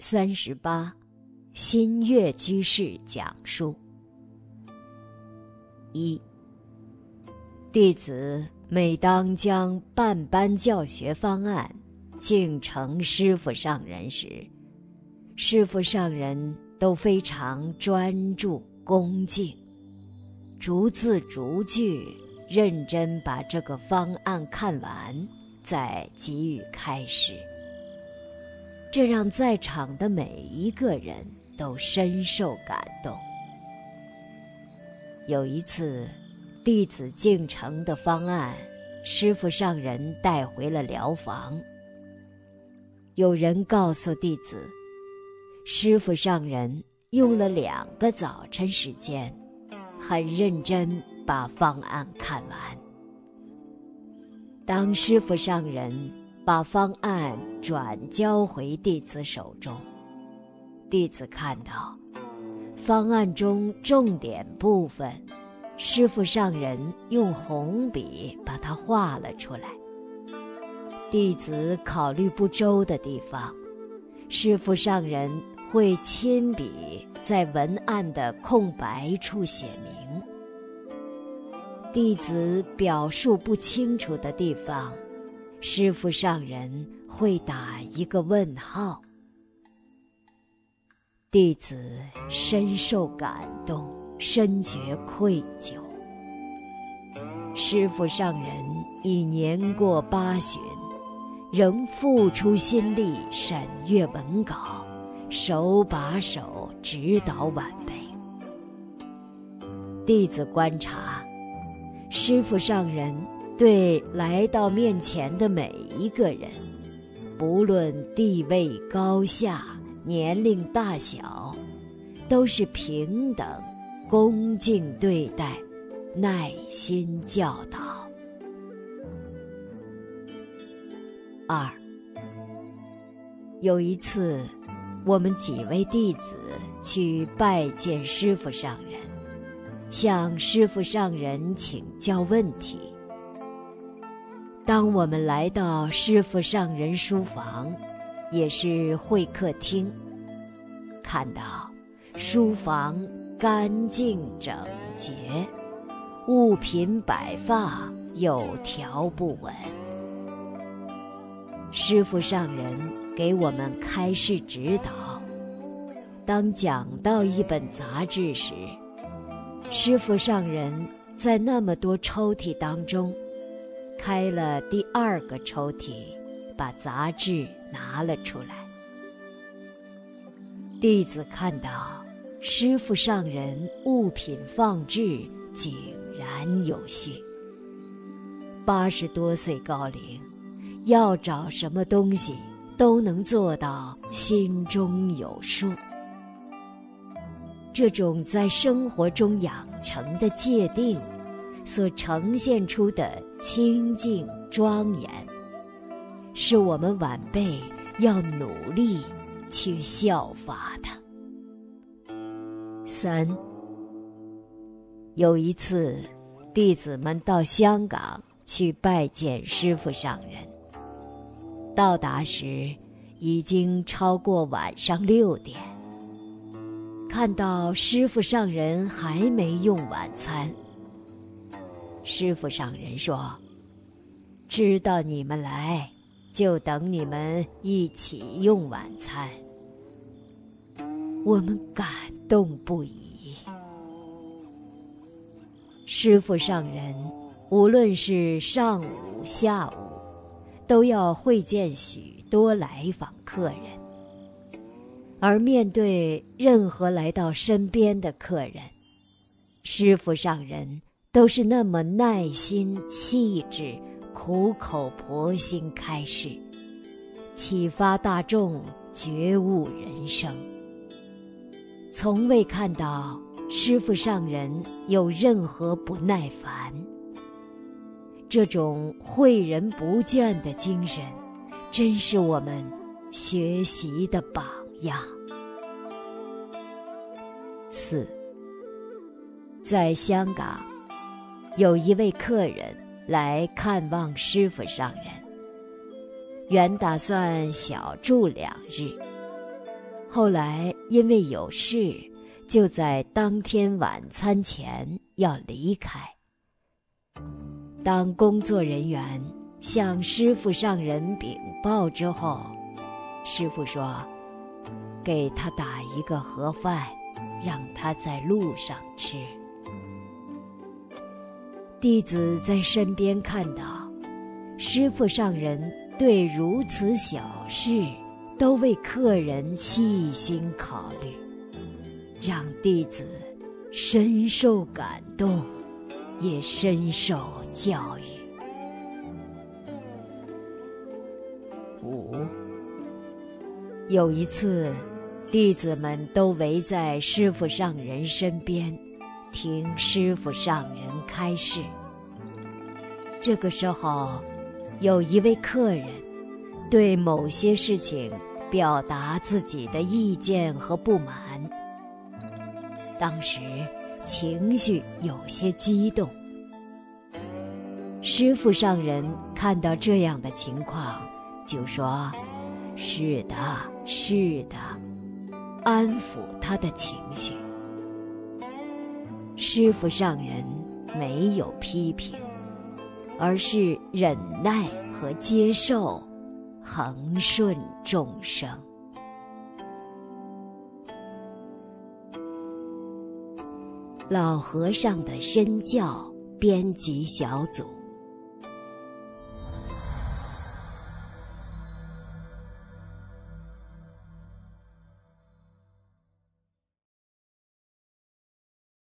三十八，新月居士讲述。一，弟子每当将半班教学方案敬呈师傅上人时，师傅上人都非常专注恭敬，逐字逐句认真把这个方案看完，再给予开始。这让在场的每一个人都深受感动。有一次，弟子进城的方案，师傅上人带回了疗房。有人告诉弟子，师傅上人用了两个早晨时间，很认真把方案看完。当师傅上人。把方案转交回弟子手中，弟子看到方案中重点部分，师傅上人用红笔把它画了出来。弟子考虑不周的地方，师傅上人会亲笔在文案的空白处写明。弟子表述不清楚的地方。师傅上人会打一个问号，弟子深受感动，深觉愧疚。师傅上人已年过八旬，仍付出心力审阅文稿，手把手指导晚辈。弟子观察，师傅上人。对来到面前的每一个人，不论地位高下、年龄大小，都是平等、恭敬对待，耐心教导。二，有一次，我们几位弟子去拜见师傅上人，向师傅上人请教问题。当我们来到师傅上人书房，也是会客厅，看到书房干净整洁，物品摆放有条不紊。师傅上人给我们开示指导，当讲到一本杂志时，师傅上人在那么多抽屉当中。开了第二个抽屉，把杂志拿了出来。弟子看到师傅上人物品放置井然有序。八十多岁高龄，要找什么东西都能做到心中有数。这种在生活中养成的界定。所呈现出的清净庄严，是我们晚辈要努力去效法的。三，有一次，弟子们到香港去拜见师傅上人，到达时已经超过晚上六点，看到师傅上人还没用晚餐。师傅上人说：“知道你们来，就等你们一起用晚餐。”我们感动不已。师傅上人无论是上午、下午，都要会见许多来访客人，而面对任何来到身边的客人，师傅上人。都是那么耐心、细致、苦口婆心开示，启发大众觉悟人生。从未看到师傅上人有任何不耐烦。这种诲人不倦的精神，真是我们学习的榜样。四，在香港。有一位客人来看望师傅上人，原打算小住两日，后来因为有事，就在当天晚餐前要离开。当工作人员向师傅上人禀报之后，师傅说：“给他打一个盒饭，让他在路上吃。”弟子在身边看到，师傅上人对如此小事都为客人细心考虑，让弟子深受感动，也深受教育。五，有一次，弟子们都围在师傅上人身边。听师傅上人开始。这个时候，有一位客人对某些事情表达自己的意见和不满，当时情绪有些激动。师傅上人看到这样的情况，就说：“是的，是的，安抚他的情绪。”师傅上人没有批评，而是忍耐和接受，恒顺众生。老和尚的身教编辑小组。